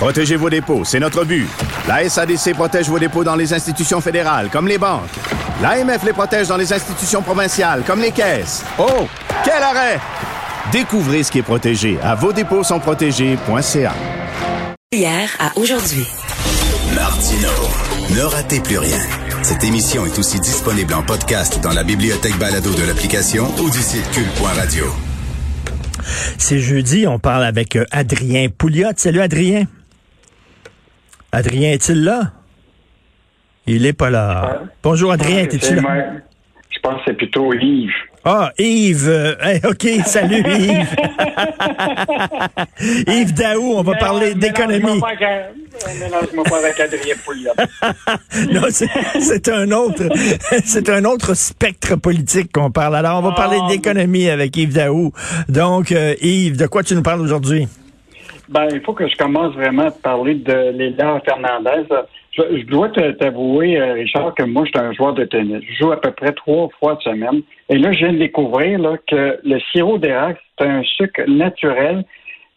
Protégez vos dépôts, c'est notre but. La SADC protège vos dépôts dans les institutions fédérales, comme les banques. L'AMF les protège dans les institutions provinciales, comme les caisses. Oh, quel arrêt! Découvrez ce qui est protégé à vos dépôts sont protégés.ca. Hier à aujourd'hui. Martino, ne ratez plus rien. Cette émission est aussi disponible en podcast dans la bibliothèque balado de l'application ou du site cul.radio. C'est jeudi, on parle avec euh, Adrien Pouliot. Salut Adrien. Adrien est-il là? Il est pas là. Bonjour Adrien, es-tu là? Je pense que c'est plutôt Yves. Ah, Yves. euh, hey, OK, salut Yves. Yves Daou, on va parler d'économie. Mélange-moi pas avec Adrien Pouliot. non, c'est un autre, c'est un autre spectre politique qu'on parle. Alors, on va parler Ah, d'économie avec Yves Daou. Donc, euh, Yves, de quoi tu nous parles aujourd'hui? Ben, il faut que je commence vraiment à parler de Léla Fernandez. Je, je dois t'avouer, euh, Richard, que moi, je suis un joueur de tennis. Je joue à peu près trois fois de semaine. Et là, je viens de découvrir là, que le sirop d'érable, c'est un sucre naturel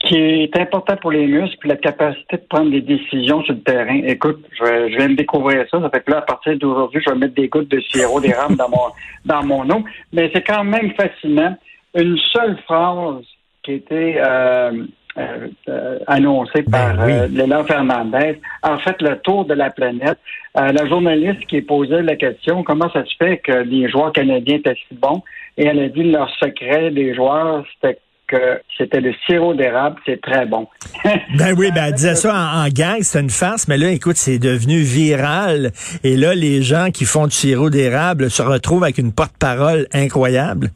qui est important pour les muscles et la capacité de prendre des décisions sur le terrain. Écoute, je, je viens de découvrir ça. Ça fait que là, à partir d'aujourd'hui, je vais mettre des gouttes de sirop d'érable dans mon, dans mon eau. Mais c'est quand même fascinant. Une seule phrase qui était euh, euh, euh, annoncée par Ben oui. euh, Léla Fernandez a fait le tour de la planète. Euh, la journaliste qui posait la question comment ça se fait que les joueurs canadiens étaient si bons? Et elle a dit leur secret des joueurs c'était que c'était le sirop d'érable, c'est très bon. Ben oui, ben elle disait ça en, en gang, c'était une farce, mais là, écoute, c'est devenu viral. Et là, les gens qui font du sirop d'érable se retrouvent avec une porte-parole incroyable.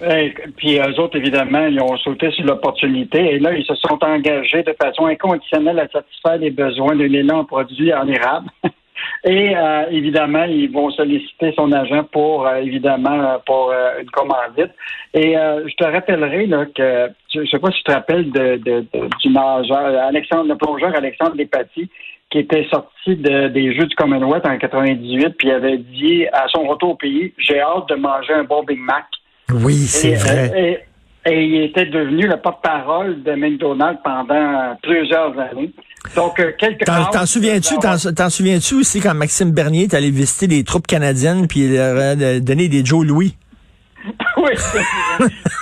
Et puis eux autres, évidemment, ils ont sauté sur l'opportunité et là, ils se sont engagés de façon inconditionnelle à satisfaire les besoins de l'élan produit en érable. Et euh, évidemment, ils vont solliciter son agent pour euh, évidemment pour euh, une commandite. Et euh, je te rappellerai là, que je sais pas si tu te rappelles de, de- du nageur Alexandre, le plongeur Alexandre Despatie, qui était sorti de- des Jeux du Commonwealth en 98, puis avait dit à son retour au pays, j'ai hâte de manger un bon Big Mac. Oui, c'est Et, vrai. euh, Et, et il était devenu le porte-parole de McDonald's pendant plusieurs années. Donc, euh, quelques T'en, souviens-tu, t'en, souviens-tu aussi quand Maxime Bernier est allé visiter les troupes canadiennes puis il leur a euh, donné des Joe Louis? Oui.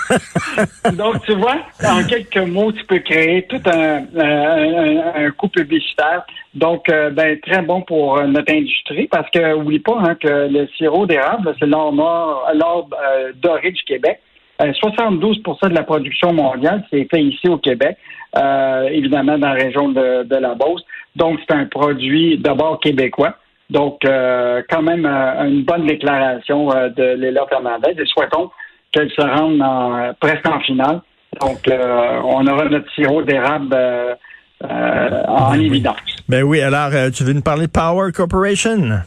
Donc, tu vois, en quelques mots, tu peux créer tout un, un, un- coup publicitaire. Donc, euh, ben, très bon pour euh, notre industrie parce que, oublie pas hein, que le sirop d'érable, c'est l'or euh, doré du Québec. Euh, 72% de la production mondiale, c'est fait ici au Québec, euh, évidemment dans la région de, de la Beauce. Donc, c'est un produit d'abord québécois. Donc, euh, quand même, euh, une bonne déclaration euh, de Léla Fernandez et souhaitons qu'elle se rende en- presque en finale. Donc, euh, on aura notre sirop d'érable euh, euh, en évidence. Ben oui, alors tu veux nous parler de Power Corporation?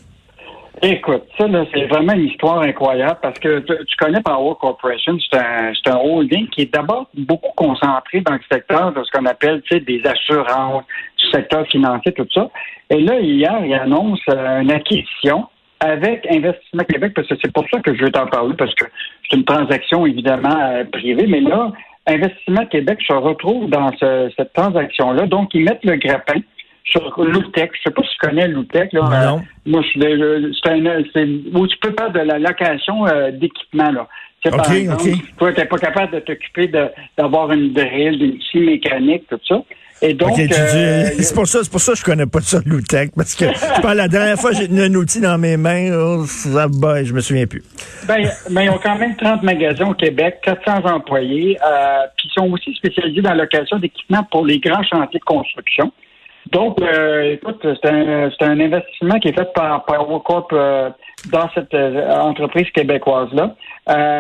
Écoute, ça, là, c'est vraiment une histoire incroyable parce que tu, tu connais Power Corporation, c'est un, c'est un holding qui est d'abord beaucoup concentré dans le secteur de ce qu'on appelle tu sais, des assurances, du secteur financier, tout ça. Et là, hier, il annonce une acquisition avec Investissement Québec, parce que c'est pour ça que je veux t'en parler, parce que c'est une transaction évidemment euh, privée, mais là, Investissement Québec se retrouve dans ce- cette transaction-là. Donc, ils mettent le grappin sur Loutec. Je sais pas si tu connais Loutec. Là, Non. Euh, moi, je c'est où tu peux faire de la location euh, d'équipement là. Tu sais, par exemple, ok. toi, t'es pas capable de t'occuper d'avoir une drill, d'une scie mécanique, tout ça. Et donc, euh, c'est pour ça, c'est pour ça que je connais pas ça, Loutech, parce que je pense, la dernière fois j'ai tenu un outil dans mes mains, oh, ça, bah, je me souviens plus. Ben, mais ils ont quand même 30 magasins au Québec, 400 employés, euh, puis ils sont aussi spécialisés dans la location d'équipements pour les grands chantiers de construction. Donc, euh, écoute, c'est un, investissement qui est fait par Power Corp euh, dans cette entreprise québécoise-là.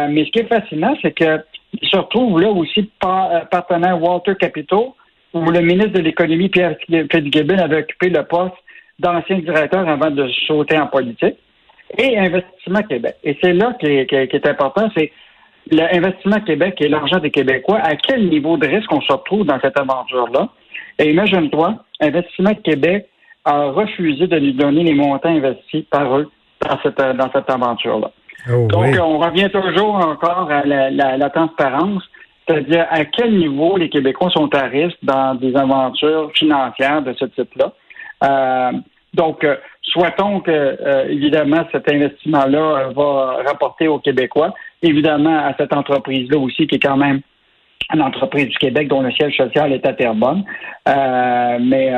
Mais ce qui est fascinant, c'est que ils se retrouvent là aussi par, partenaire Walter Capital, où le ministre de l'Économie, Pierre Fitzgibbon, avait occupé le poste d'ancien directeur avant de sauter en politique, et Investissement Québec. Et c'est là qui est, important, c'est l'investissement Québec et l'argent des Québécois, à quel niveau de risque on se retrouve dans cette aventure-là? Et imagine-toi, Investissement Québec a refusé de lui donner les montants investis par eux dans cette, dans cette aventure-là. Oh, Donc, on revient toujours encore à la, transparence, c'est-à-dire à quel niveau les Québécois sont à risque dans des aventures financières de ce type-là? Euh, donc, euh, souhaitons que, euh, évidemment, cet investissement-là va rapporter aux Québécois, évidemment à cette entreprise-là aussi, qui est quand même une entreprise du Québec dont le siège social est à Terrebonne. Euh, mais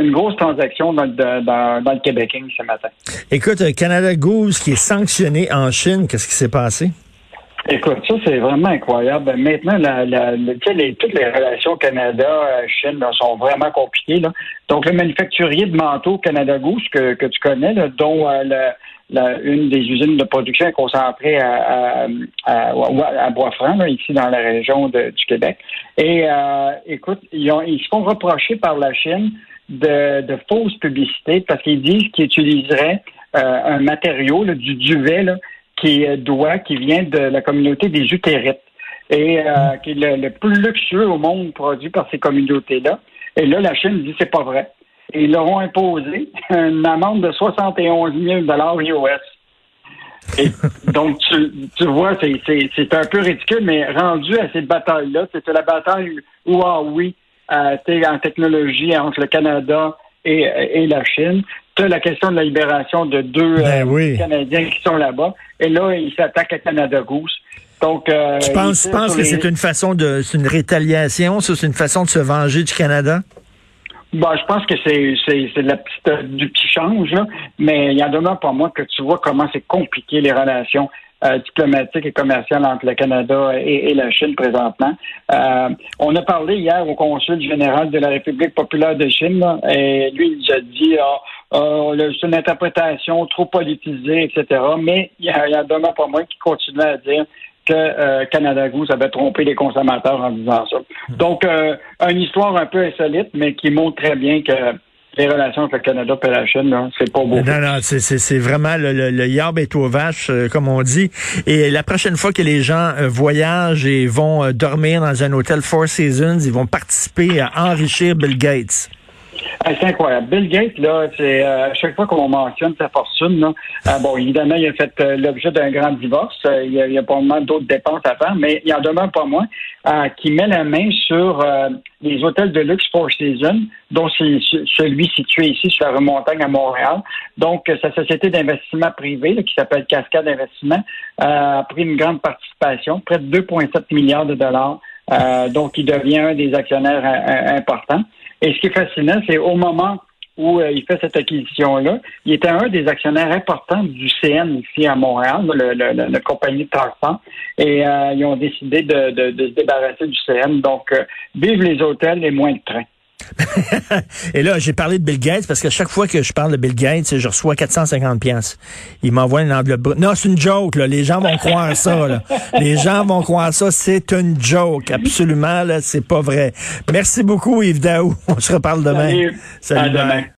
une grosse transaction dans, le Québec ce matin. Écoute, Canada Goose qui est sanctionné en Chine, qu'est-ce qui s'est passé? Écoute, ça, c'est vraiment incroyable. Maintenant, la, toutes les relations Canada-Chine sont vraiment compliquées. Donc, le manufacturier de manteaux Canada Goose que, tu connais, dont une des usines de production est concentrée à, à, à, Bois-Franc, ici dans la région du Québec. Et euh, écoute, ils, ont, ils se font reprocher par la Chine de, de fausses publicités parce qu'ils disent qu'ils utiliseraient euh, un matériau, du duvet, qui est doit, qui vient de la communauté des utérites et euh, qui est le, plus luxueux au monde produit par ces communautés-là. Et là, la Chine dit c'est pas vrai et ils leur ont imposé une amende de 71 000 US. Et donc, tu, vois, c'est un peu ridicule, mais rendu à cette bataille-là, c'était la bataille Huawei euh, en technologie entre le Canada et, la Chine. Tu as la question de la libération de deux ben euh, Canadiens qui sont là-bas. Et là, ils s'attaquent à Canada Goose. Donc, euh, tu penses, que c'est une façon de, c'est une rétaliation, c'est une façon de se venger du Canada? Bah, je pense que c'est c'est la petite euh, du petit change, là, mais il y en demeure pas moi que tu vois comment c'est compliqué les relations euh, diplomatiques et commerciales entre le Canada et, la Chine présentement. Euh, on a parlé hier au consul général de la République populaire de Chine, et lui il a dit ah, ah, c'est une interprétation trop politisée, etc. Mais il y, en demeure pas moins qui continue à dire que euh, Canada Goose avait trompé les consommateurs en disant ça. Donc, euh, une histoire un peu insolite, mais qui montre très bien que les relations avec le Canada et la Chine, c'est pas beau. Non, non, c'est vraiment le, le, le yarb est aux vaches, euh, comme on dit. Et la prochaine fois que les gens voyagent et vont dormir dans un hôtel Four Seasons, ils vont participer à enrichir Bill Gates. C'est incroyable. Bill Gates, là, c'est euh, à chaque fois qu'on mentionne sa fortune, là, euh, bon, évidemment, il a fait euh, l'objet d'un grand divorce. il, y a, a probablement d'autres dépenses à faire, mais il en demeure pas moins qui met la main sur les hôtels de luxe Four Seasons, dont c'est celui situé ici sur la remontagne à Montréal. Donc, sa société d'investissement privé, qui s'appelle Cascade Investissement, a pris une grande participation, près de 2,7 milliards de dollars. donc, il devient un des actionnaires importants. Et ce qui est fascinant, c'est au moment où euh, il fait cette acquisition-là, il était un des actionnaires importants du CN ici à Montréal, le, la compagnie de transport, et euh, ils ont décidé de, se débarrasser du CN. Donc, euh, vive les hôtels et moins de trains. et là, j'ai parlé de Bill Gates parce que chaque fois que je parle de Bill Gates, je reçois 450 pièces. Il m'envoie une enveloppe. Non, c'est une joke. Là. Les gens vont croire ça. Là. Les gens vont croire ça. C'est une joke. Absolument. Là, c'est pas vrai. Merci beaucoup, Yves Daou. On se reparle demain. Salut. Salut. demain.